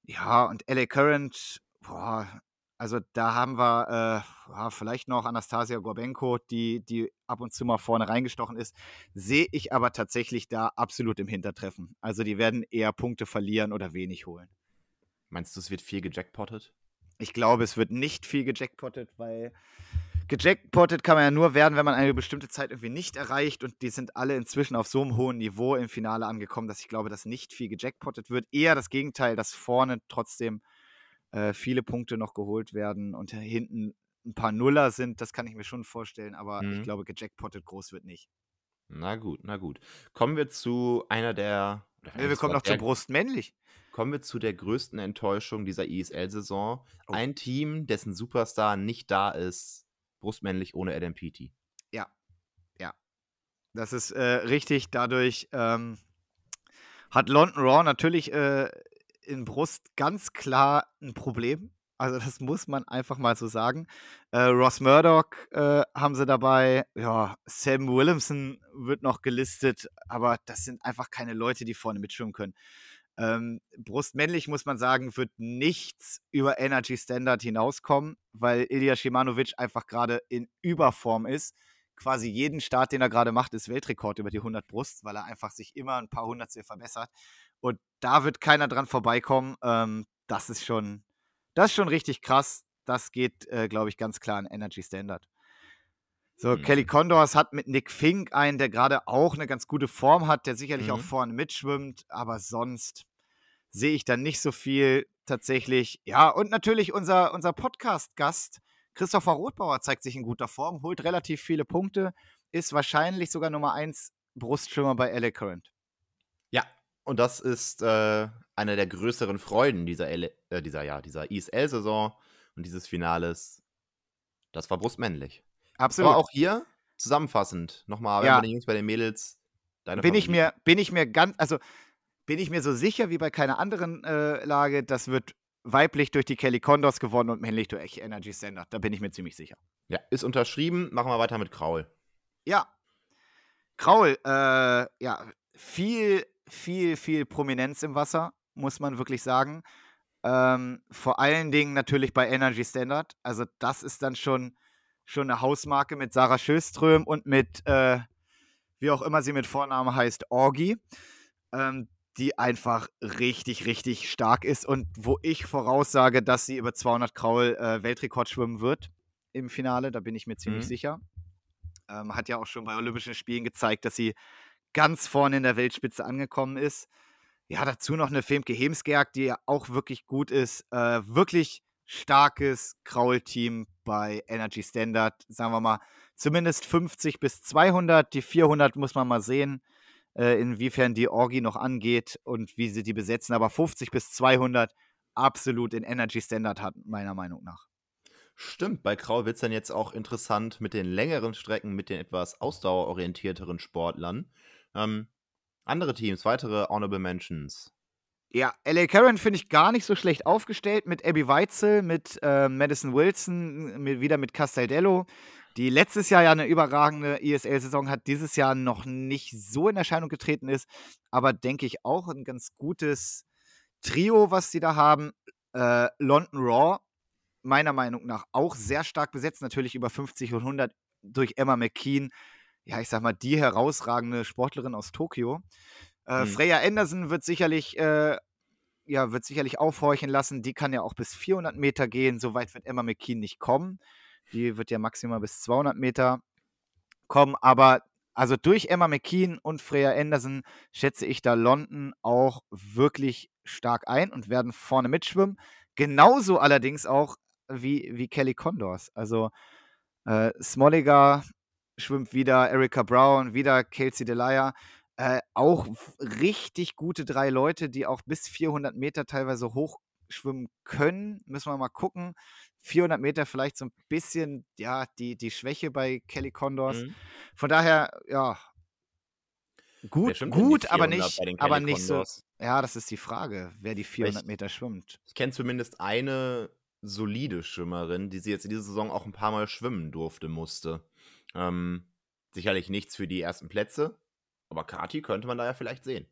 Ja, und LA Current, boah, also da haben wir äh, vielleicht noch Anastasia Gorbenko, die, die ab und zu mal vorne reingestochen ist. Sehe ich aber tatsächlich da absolut im Hintertreffen. Also die werden eher Punkte verlieren oder wenig holen. Meinst du, es wird viel gejackpottet? Ich glaube, es wird nicht viel gejackpottet, weil gejackpottet kann man ja nur werden, wenn man eine bestimmte Zeit irgendwie nicht erreicht und die sind alle inzwischen auf so einem hohen Niveau im Finale angekommen, dass ich glaube, dass nicht viel gejackpottet wird. Eher das Gegenteil, dass vorne trotzdem äh, viele Punkte noch geholt werden und hinten ein paar Nuller sind, das kann ich mir schon vorstellen, aber mhm. ich glaube, gejackpottet groß wird nicht. Na gut, na gut. Kommen wir zu einer der. Ja, wir kommen noch zur Brust männlich. Kommen wir zu der größten Enttäuschung dieser ISL-Saison. Oh. Ein Team, dessen Superstar nicht da ist, brustmännlich ohne Adam Peaty. Ja, ja. Das ist äh, richtig. Dadurch ähm, hat London Raw natürlich äh, in Brust ganz klar ein Problem. Also das muss man einfach mal so sagen. Äh, Ross Murdoch äh, haben sie dabei. Ja, Sam Williamson wird noch gelistet, aber das sind einfach keine Leute, die vorne mitschwimmen können. Ähm, Brustmännlich muss man sagen, wird nichts über Energy Standard hinauskommen, weil Ilya Shimanovic einfach gerade in Überform ist. Quasi jeden Start, den er gerade macht, ist Weltrekord über die 100 Brust, weil er einfach sich immer ein paar Hundertstel verbessert. Und da wird keiner dran vorbeikommen. Ähm, das ist schon, das ist schon richtig krass. Das geht, äh, glaube ich, ganz klar an Energy Standard. So, mhm. Kelly Condors hat mit Nick Fink einen, der gerade auch eine ganz gute Form hat, der sicherlich mhm. auch vorne mitschwimmt, aber sonst sehe ich da nicht so viel tatsächlich. Ja, und natürlich unser, unser Podcast-Gast, Christopher Rothbauer, zeigt sich in guter Form, holt relativ viele Punkte, ist wahrscheinlich sogar Nummer 1 Brustschwimmer bei LA Current. Ja, und das ist äh, eine der größeren Freuden dieser, L äh, dieser, ja, dieser ISL-Saison und dieses Finales. Das war brustmännlich. Absolut. Aber auch hier zusammenfassend nochmal, wenn ja. bei den Jungs, bei den Mädels, deine bin ich mir Bin ich mir ganz, also bin ich mir so sicher wie bei keiner anderen äh, Lage, das wird weiblich durch die Kelly Condors gewonnen und männlich durch Energy Standard. Da bin ich mir ziemlich sicher. Ja, ist unterschrieben. Machen wir weiter mit Kraul. Ja. Kraul, äh, ja, viel, viel, viel Prominenz im Wasser, muss man wirklich sagen. Ähm, vor allen Dingen natürlich bei Energy Standard. Also, das ist dann schon, schon eine Hausmarke mit Sarah Schöström und mit, äh, wie auch immer sie mit Vornamen heißt, Orgi. Ähm, die einfach richtig, richtig stark ist und wo ich voraussage, dass sie über 200 Kraul äh, Weltrekord schwimmen wird im Finale. Da bin ich mir ziemlich mhm. sicher. Ähm, hat ja auch schon bei Olympischen Spielen gezeigt, dass sie ganz vorne in der Weltspitze angekommen ist. Ja, dazu noch eine Femke Hemsgerg, die ja auch wirklich gut ist. Äh, wirklich starkes Kraul-Team bei Energy Standard. Sagen wir mal, zumindest 50 bis 200. Die 400 muss man mal sehen äh, inwiefern die Orgi noch angeht und wie sie die besetzen. Aber 50 bis 200 absolut in Energy Standard hat, meiner Meinung nach. Stimmt, bei Krau wird es dann jetzt auch interessant mit den längeren Strecken, mit den etwas ausdauerorientierteren Sportlern. Ähm, andere Teams, weitere Honorable Mentions. Ja, LA Karen finde ich gar nicht so schlecht aufgestellt mit Abby Weitzel, mit äh, Madison Wilson, mit, wieder mit Castaldello die letztes Jahr ja eine überragende ESL-Saison hat, dieses Jahr noch nicht so in Erscheinung getreten ist, aber denke ich auch ein ganz gutes Trio, was sie da haben. Äh, London Raw, meiner Meinung nach auch sehr stark besetzt, natürlich über 50 und 100 durch Emma McKean. Ja, ich sag mal, die herausragende Sportlerin aus Tokio. Äh, hm. Freya Anderson wird sicherlich, äh, ja, wird sicherlich aufhorchen lassen. Die kann ja auch bis 400 Meter gehen. So weit wird Emma McKean nicht kommen. Die wird ja maximal bis 200 Meter kommen. Aber also durch Emma McKean und Freya Anderson schätze ich da London auch wirklich stark ein und werden vorne mitschwimmen. Genauso allerdings auch wie, wie Kelly Condors. Also äh, Smolliger schwimmt wieder, Erika Brown, wieder Kelsey Delia. Äh, auch richtig gute drei Leute, die auch bis 400 Meter teilweise hoch schwimmen können. Müssen wir mal gucken. 400 Meter vielleicht so ein bisschen, ja, die, die Schwäche bei Kelly Condors. Mhm. Von daher, ja, gut, gut, aber nicht, aber nicht so. Ja, das ist die Frage, wer die 400 ich, Meter schwimmt. Ich kenne zumindest eine solide Schwimmerin, die sie jetzt in dieser Saison auch ein paar Mal schwimmen durfte, musste. Ähm, sicherlich nichts für die ersten Plätze, aber Kati könnte man da ja vielleicht sehen.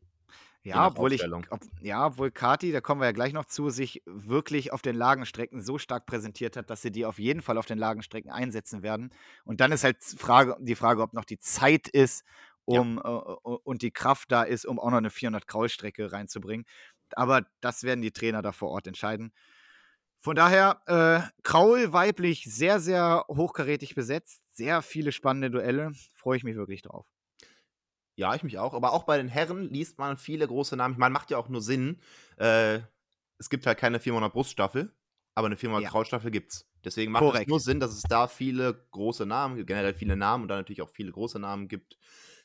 Ja, obwohl ich, ob, ja, obwohl Kati, da kommen wir ja gleich noch zu, sich wirklich auf den Lagenstrecken so stark präsentiert hat, dass sie die auf jeden Fall auf den Lagenstrecken einsetzen werden. Und dann ist halt Frage, die Frage, ob noch die Zeit ist, um ja. äh, und die Kraft da ist, um auch noch eine 400 Kraulstrecke reinzubringen. Aber das werden die Trainer da vor Ort entscheiden. Von daher, äh, Kraul weiblich sehr, sehr hochkarätig besetzt, sehr viele spannende Duelle. Freue ich mich wirklich drauf. Ja, ich mich auch. Aber auch bei den Herren liest man viele große Namen. Ich meine, macht ja auch nur Sinn. Äh, es gibt halt keine 400 Bruststaffel, aber eine 400 ja. Krautstaffel gibt's. Deswegen macht Korrekt. es nur Sinn, dass es da viele große Namen gibt, generell viele Namen und dann natürlich auch viele große Namen gibt.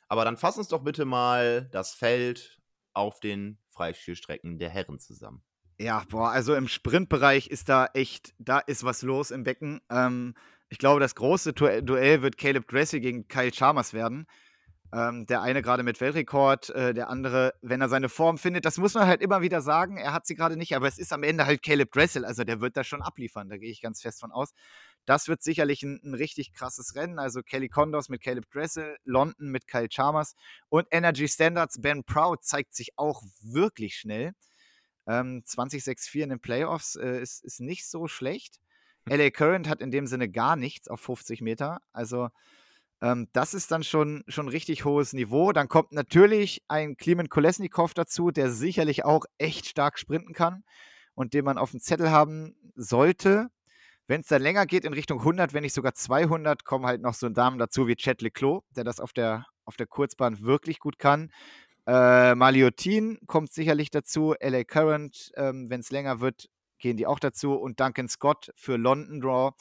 Aber dann fass uns doch bitte mal das Feld auf den Freistilstrecken der Herren zusammen. Ja, boah, also im Sprintbereich ist da echt, da ist was los im Becken. Ähm, ich glaube, das große Duell wird Caleb Dressy gegen Kyle Chalmers werden. Ähm, der eine gerade mit Weltrekord, äh, der andere, wenn er seine Form findet. Das muss man halt immer wieder sagen. Er hat sie gerade nicht, aber es ist am Ende halt Caleb Dressel. Also der wird da schon abliefern. Da gehe ich ganz fest von aus. Das wird sicherlich ein, ein, richtig krasses Rennen. Also Kelly Condos mit Caleb Dressel, London mit Kyle Chalmers und Energy Standards. Ben Proud zeigt sich auch wirklich schnell. Ähm, 2064 in den Playoffs äh, ist, ist nicht so schlecht. LA Current hat in dem Sinne gar nichts auf 50 Meter. Also Ähm, das ist dann schon, schon richtig hohes Niveau. Dann kommt natürlich ein Klimen Kolesnikov dazu, der sicherlich auch echt stark sprinten kann und den man auf dem Zettel haben sollte. Wenn es dann länger geht in Richtung 100, wenn nicht sogar 200, kommen halt noch so ein Damen dazu wie Chet Leclos, der das auf der, auf der Kurzbahn wirklich gut kann. Äh, Maliotin kommt sicherlich dazu. LA Current, ähm, wenn es länger wird, gehen die auch dazu. Und Duncan Scott für London Draw,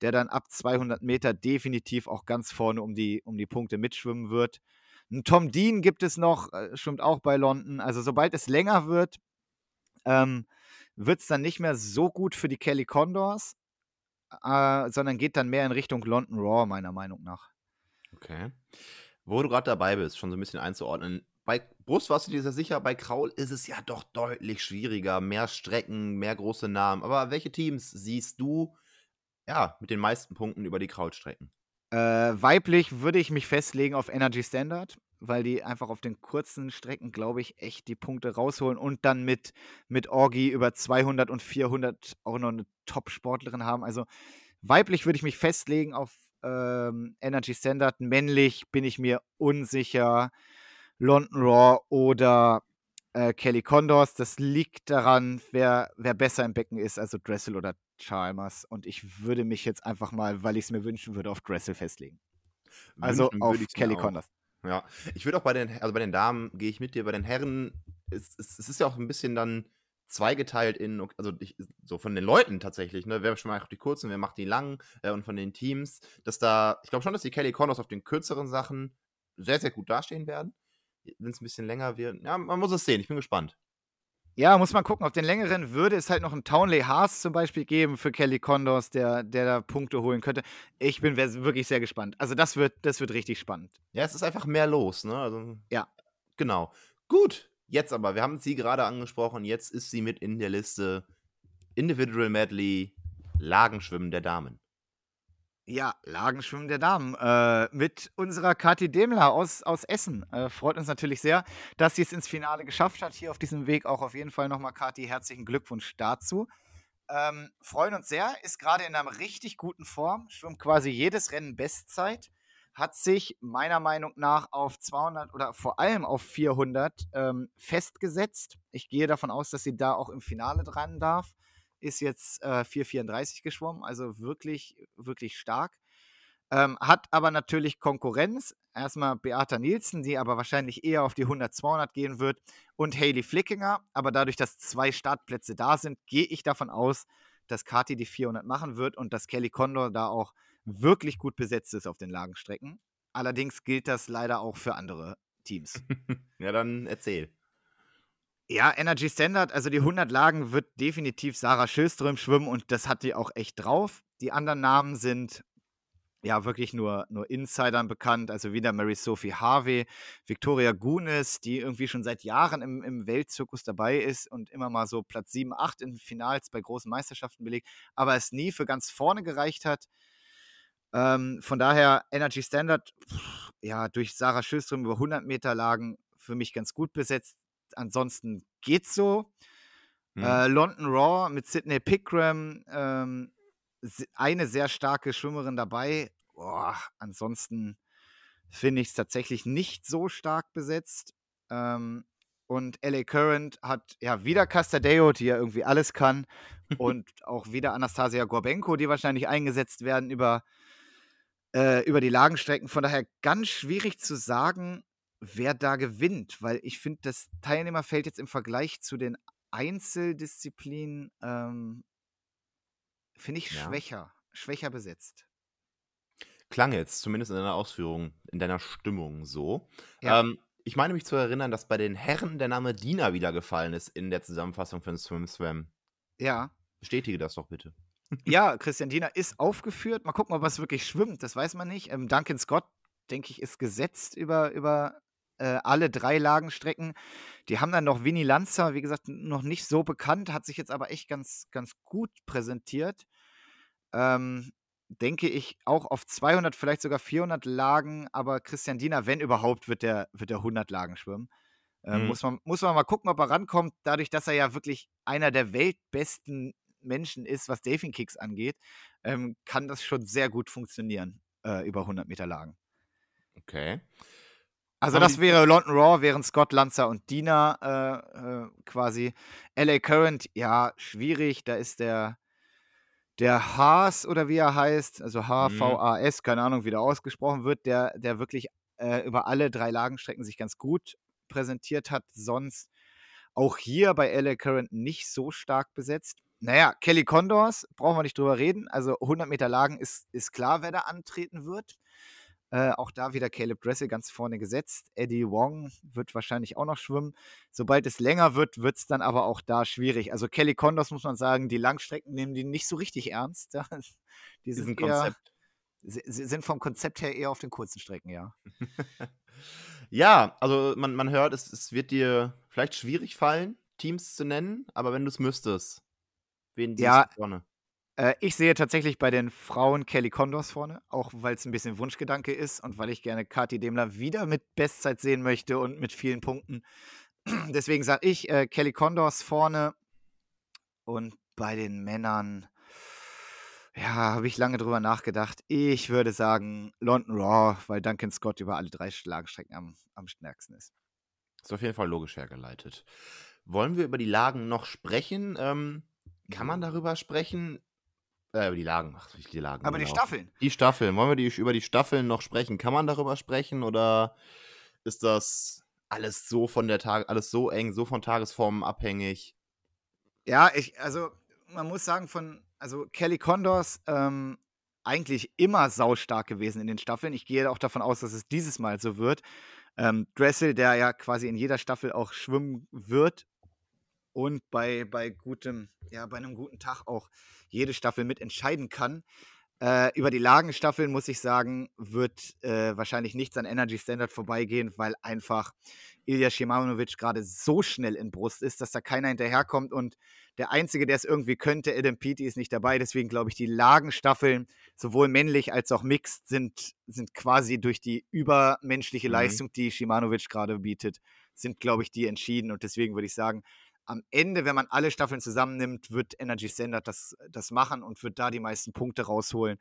der dann ab 200 Meter definitiv auch ganz vorne um die, um die Punkte mitschwimmen wird. Ein Tom Dean gibt es noch, äh, schwimmt auch bei London. Also sobald es länger wird, ähm, wird es dann nicht mehr so gut für die Kelly Condors äh, sondern geht dann mehr in Richtung London Raw, meiner Meinung nach. Okay. Wo du gerade dabei bist, schon so ein bisschen einzuordnen. Bei Brust warst du dir sehr sicher, bei Kraul ist es ja doch deutlich schwieriger. Mehr Strecken, mehr große Namen. Aber welche Teams siehst du ja, mit den meisten Punkten über die Kraulstrecken? Äh, weiblich würde ich mich festlegen auf Energy Standard weil die einfach auf den kurzen Strecken, glaube ich, echt die Punkte rausholen und dann mit, mit Orgi über 200 und 400 auch noch eine Top-Sportlerin haben. Also weiblich würde ich mich festlegen auf ähm, Energy Standard. Männlich bin ich mir unsicher. London Raw oder äh, Kelly Condors. Das liegt daran, wer, wer besser im Becken ist, also Dressel oder Chalmers. Und ich würde mich jetzt einfach mal, weil ich es mir wünschen würde, auf Dressel festlegen. Also wünschen auf Kelly Condors. Ja, ich würde auch bei den, also bei den Damen gehe ich mit dir, bei den Herren, es, es, es ist ja auch ein bisschen dann zweigeteilt in, also ich, so von den Leuten tatsächlich, ne? Wer macht die kurzen, wer macht die langen äh, und von den Teams, dass da, ich glaube schon, dass die Kelly Connors auf den kürzeren Sachen sehr, sehr gut dastehen werden. Wenn es ein bisschen länger wird, ja, man muss es sehen, ich bin gespannt. Ja, muss man gucken. Auf den längeren würde es halt noch einen Townley Haas zum Beispiel geben für Kelly Condors, der, der da Punkte holen könnte. Ich bin wirklich sehr gespannt. Also das wird, das wird richtig spannend. Ja, es ist einfach mehr los, ne? Also, ja. Genau. Gut, jetzt aber, wir haben sie gerade angesprochen, jetzt ist sie mit in der Liste Individual Medley Lagenschwimmen der Damen. Ja, Lagenschwimmen der Damen äh, mit unserer Kathi Demler aus, aus Essen. Äh, freut uns natürlich sehr, dass sie es ins Finale geschafft hat. Hier auf diesem Weg auch auf jeden Fall nochmal, Kathi, herzlichen Glückwunsch dazu. Ähm, freuen uns sehr, ist gerade in einer richtig guten Form, schwimmt quasi jedes Rennen Bestzeit, hat sich meiner Meinung nach auf 200 oder vor allem auf 400 ähm, festgesetzt. Ich gehe davon aus, dass sie da auch im Finale dran darf ist jetzt äh, 4,34 geschwommen, also wirklich, wirklich stark. Ähm, hat aber natürlich Konkurrenz. Erstmal Beata Nielsen, die aber wahrscheinlich eher auf die 100, 200 gehen wird. Und Hayley Flickinger. Aber dadurch, dass zwei Startplätze da sind, gehe ich davon aus, dass Kati die 400 machen wird und dass Kelly Condor da auch wirklich gut besetzt ist auf den Lagenstrecken. Allerdings gilt das leider auch für andere Teams. ja, dann erzähl. Ja, Energy Standard, also die 100 Lagen wird definitiv Sarah Schilström schwimmen und das hat die auch echt drauf. Die anderen Namen sind ja wirklich nur, nur Insidern bekannt, also wieder Mary Sophie Harvey, Victoria Gunes, die irgendwie schon seit Jahren im, im Weltzirkus dabei ist und immer mal so Platz 7, 8 in Finals bei großen Meisterschaften belegt, aber es nie für ganz vorne gereicht hat. Ähm, von daher Energy Standard, ja, durch Sarah Schilström über 100 Meter Lagen für mich ganz gut besetzt ansonsten geht's so. Hm. Äh, London Raw mit Sydney Pickram, ähm, eine sehr starke Schwimmerin dabei. Boah, ansonsten finde ich es tatsächlich nicht so stark besetzt. Ähm, und LA Current hat ja wieder Castadeo, die ja irgendwie alles kann. und auch wieder Anastasia Gorbenko, die wahrscheinlich eingesetzt werden über, äh, über die Lagenstrecken. Von daher ganz schwierig zu sagen, wer da gewinnt, weil ich finde, das Teilnehmerfeld jetzt im Vergleich zu den Einzeldisziplinen ähm, finde ich ja. schwächer, schwächer besetzt. Klang jetzt, zumindest in deiner Ausführung, in deiner Stimmung so. Ja. Ähm, ich meine mich zu erinnern, dass bei den Herren der Name Dina wieder gefallen ist in der Zusammenfassung von Swim Swam. Ja. Bestätige das doch bitte. Ja, Christian Dina ist aufgeführt. Mal gucken, ob es wirklich schwimmt. Das weiß man nicht. Ähm, Duncan Scott, denke ich, ist gesetzt über, über äh, alle drei Lagenstrecken. Die haben dann noch Winnie Lanzer, wie gesagt, noch nicht so bekannt, hat sich jetzt aber echt ganz, ganz gut präsentiert. Ähm, denke ich auch auf 200, vielleicht sogar 400 Lagen, aber Christian Diener, wenn überhaupt, wird der, wird der 100 Lagen schwimmen. Ähm, mhm. muss, man, muss man mal gucken, ob er rankommt, dadurch, dass er ja wirklich einer der weltbesten Menschen ist, was Delfin Kicks angeht, ähm, kann das schon sehr gut funktionieren äh, über 100 Meter Lagen. Okay. Also das wäre London Raw, wären Scott Lanzer und Dina äh, äh, quasi. LA Current, ja, schwierig. Da ist der, der Haas oder wie er heißt, also H-V-A-S, keine Ahnung, wie der ausgesprochen wird, der, der wirklich äh, über alle drei Lagenstrecken sich ganz gut präsentiert hat. Sonst auch hier bei LA Current nicht so stark besetzt. Naja, Kelly Condors, brauchen wir nicht drüber reden. Also 100 Meter Lagen ist, ist klar, wer da antreten wird. Äh, auch da wieder Caleb Dressel ganz vorne gesetzt. Eddie Wong wird wahrscheinlich auch noch schwimmen. Sobald es länger wird, wird es dann aber auch da schwierig. Also Kelly Condos muss man sagen, die Langstrecken nehmen die nicht so richtig ernst. Die sind, eher, sind vom Konzept her eher auf den kurzen Strecken, ja. Ja, also man, man hört, es, es wird dir vielleicht schwierig fallen, Teams zu nennen, aber wenn du es müsstest, wen siehst Ja. du vorne? Äh, ich sehe tatsächlich bei den Frauen Kelly Condors vorne, auch weil es ein bisschen Wunschgedanke ist und weil ich gerne Kathi Demler wieder mit Bestzeit sehen möchte und mit vielen Punkten. Deswegen sage ich äh, Kelly Condors vorne und bei den Männern, ja, habe ich lange drüber nachgedacht. Ich würde sagen London Raw, weil Duncan Scott über alle drei Lagenstrecken am, am stärksten ist. Ist auf jeden Fall logisch hergeleitet. Wollen wir über die Lagen noch sprechen? Ähm, kann man darüber sprechen? Äh, über die Lagen, ach, die Lagen. Aber die genau. Staffeln. Die Staffeln, wollen wir die, über die Staffeln noch sprechen? Kann man darüber sprechen oder ist das alles so von der Tag, alles so eng, so von Tagesformen abhängig? Ja, ich, also man muss sagen, von, also Kelly Condors ähm, eigentlich immer saustark gewesen in den Staffeln. Ich gehe auch davon aus, dass es dieses Mal so wird. Ähm, Dressel, der ja quasi in jeder Staffel auch schwimmen wird und bei, bei gutem, ja, bei einem guten Tag auch jede Staffel mitentscheiden kann. Äh, über die Lagenstaffeln muss ich sagen, wird äh, wahrscheinlich nichts an Energy Standard vorbeigehen, weil einfach Ilya Shimanovic gerade so schnell in Brust ist, dass da keiner hinterherkommt und der Einzige, der es irgendwie könnte, Adam Peaty, ist nicht dabei. Deswegen glaube ich, die Lagenstaffeln, sowohl männlich als auch mixed, sind, sind quasi durch die übermenschliche Mhm. Leistung, die Shimanovic gerade bietet, sind, glaube ich, die entschieden. Und deswegen würde ich sagen, am Ende, wenn man alle Staffeln zusammennimmt, wird Energy Standard das, das machen und wird da die meisten Punkte rausholen.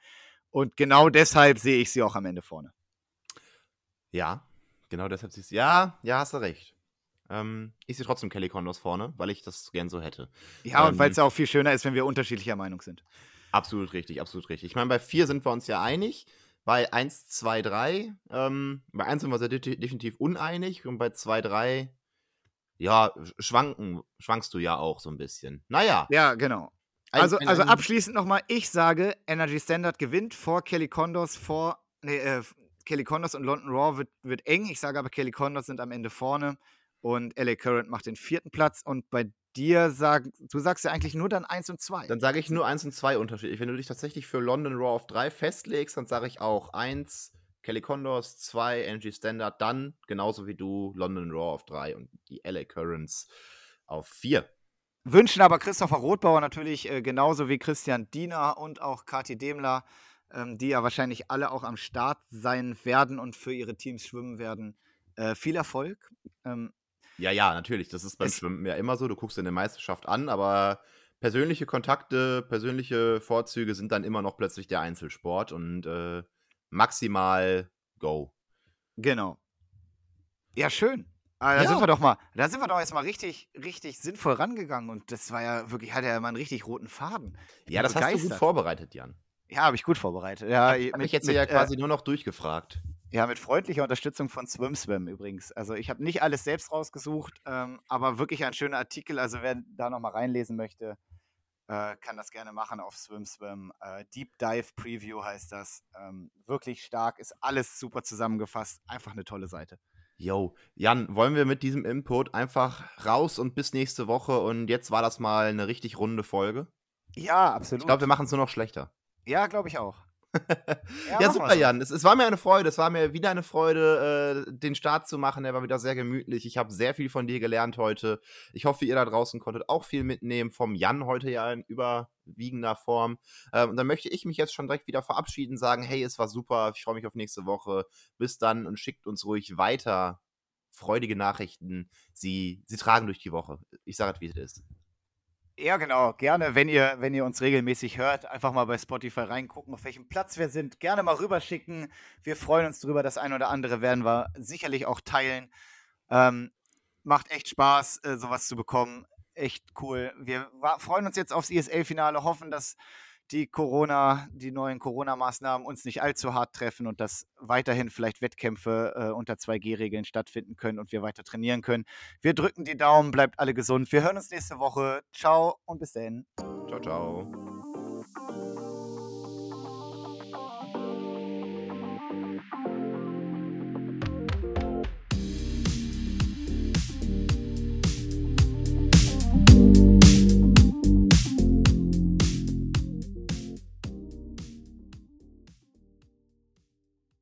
Und genau deshalb sehe ich sie auch am Ende vorne. Ja, genau deshalb siehst du. Ja, ja, hast du recht. Ähm, ich sehe trotzdem Kelly Condos vorne, weil ich das gern so hätte. Ja, und Ähm, weil es ja auch viel schöner ist, wenn wir unterschiedlicher Meinung sind. Absolut richtig, absolut richtig. Ich meine, bei 4 sind wir uns ja einig. Bei 1, 2, 3, ähm, bei 1 sind wir sehr de definitiv uneinig und bei 2, 3, ja, schwanken, schwankst du ja auch so ein bisschen. Naja. Ja, genau. ein- Also, ein- also abschließend nochmal, ich sage, Energy Standard gewinnt vor Kelly Condos, vor, nee, äh, Kelly Condos und London Raw wird, wird eng. Ich sage aber, Kelly Condos sind am Ende vorne und LA Current macht den vierten Platz. Und bei dir sag, du sagst ja eigentlich nur dann 1 und 2. Dann sage ich nur 1 und 2 unterschiedlich. Wenn du dich tatsächlich für London Raw auf 3 festlegst, dann sage ich auch 1, Kelly Condors, 2, Energy Standard, dann genauso wie du London Raw auf 3 und die LA Currents auf 4. Wünschen aber Christopher Rothbauer natürlich äh, genauso wie Christian Diener und auch Kathi Demler, ähm, die ja wahrscheinlich alle auch am Start sein werden und für ihre Teams schwimmen werden. Äh, viel Erfolg. Ähm, Ja, ja, natürlich. Das ist beim Schwimmen ja immer so. Du guckst dir eine Meisterschaft an, aber persönliche Kontakte, persönliche Vorzüge sind dann immer noch plötzlich der Einzelsport und äh, maximal Go. Genau. Ja, schön. Ah, da Ja. sind wir doch mal, da sind wir doch jetzt mal richtig, richtig sinnvoll rangegangen und das war ja wirklich, hat ja mal einen richtig roten Faden. Ich Ja, das hast du gut begeistert. vorbereitet, Jan. Ja, habe ich gut vorbereitet. Ja, Ich habe mich jetzt ja quasi nur noch durchgefragt. Äh, ja, mit freundlicher Unterstützung von SwimSwim übrigens. Also ich habe nicht alles selbst rausgesucht, ähm, aber wirklich ein schöner Artikel. Also wer da nochmal reinlesen möchte, äh, kann das gerne machen auf SwimSwim. Äh, Deep Dive Preview heißt das. Ähm, wirklich stark, ist alles super zusammengefasst. Einfach eine tolle Seite. Yo, Jan, wollen wir mit diesem Input einfach raus und bis nächste Woche und jetzt war das mal eine richtig runde Folge. Ja, absolut. Ich glaube, wir machen es nur noch schlechter. ja, glaube ich auch. Ja, machen super. Jan. Es, es war mir eine Freude. Es war mir wieder eine Freude, äh, den Start zu machen. Der war wieder sehr gemütlich. Ich habe sehr viel von dir gelernt heute. Ich hoffe, ihr da draußen konntet auch viel mitnehmen. Vom Jan heute ja in überwiegender Form. Ähm, und dann möchte ich mich jetzt schon direkt wieder verabschieden, sagen: Hey, es war super. Ich freue mich auf nächste Woche. Bis dann und schickt uns ruhig weiter freudige Nachrichten. Sie, sie tragen durch die Woche. Ich sage es, wie es ist. Ja, genau. Gerne, wenn ihr, wenn ihr uns regelmäßig hört, einfach mal bei Spotify reingucken, auf welchem Platz wir sind. Gerne mal rüberschicken. Wir freuen uns drüber. Das ein oder andere werden wir sicherlich auch teilen. Ähm, macht echt Spaß, äh, sowas zu bekommen. Echt cool. Wir freuen uns jetzt aufs ISL-Finale, hoffen, dass die Corona, die neuen Corona-Maßnahmen uns nicht allzu hart treffen und dass weiterhin vielleicht Wettkämpfe äh, unter 2G-Regeln stattfinden können und wir weiter trainieren können. Wir drücken die Daumen, bleibt alle gesund. Wir hören uns nächste Woche. Ciao und bis dann. Ciao, ciao.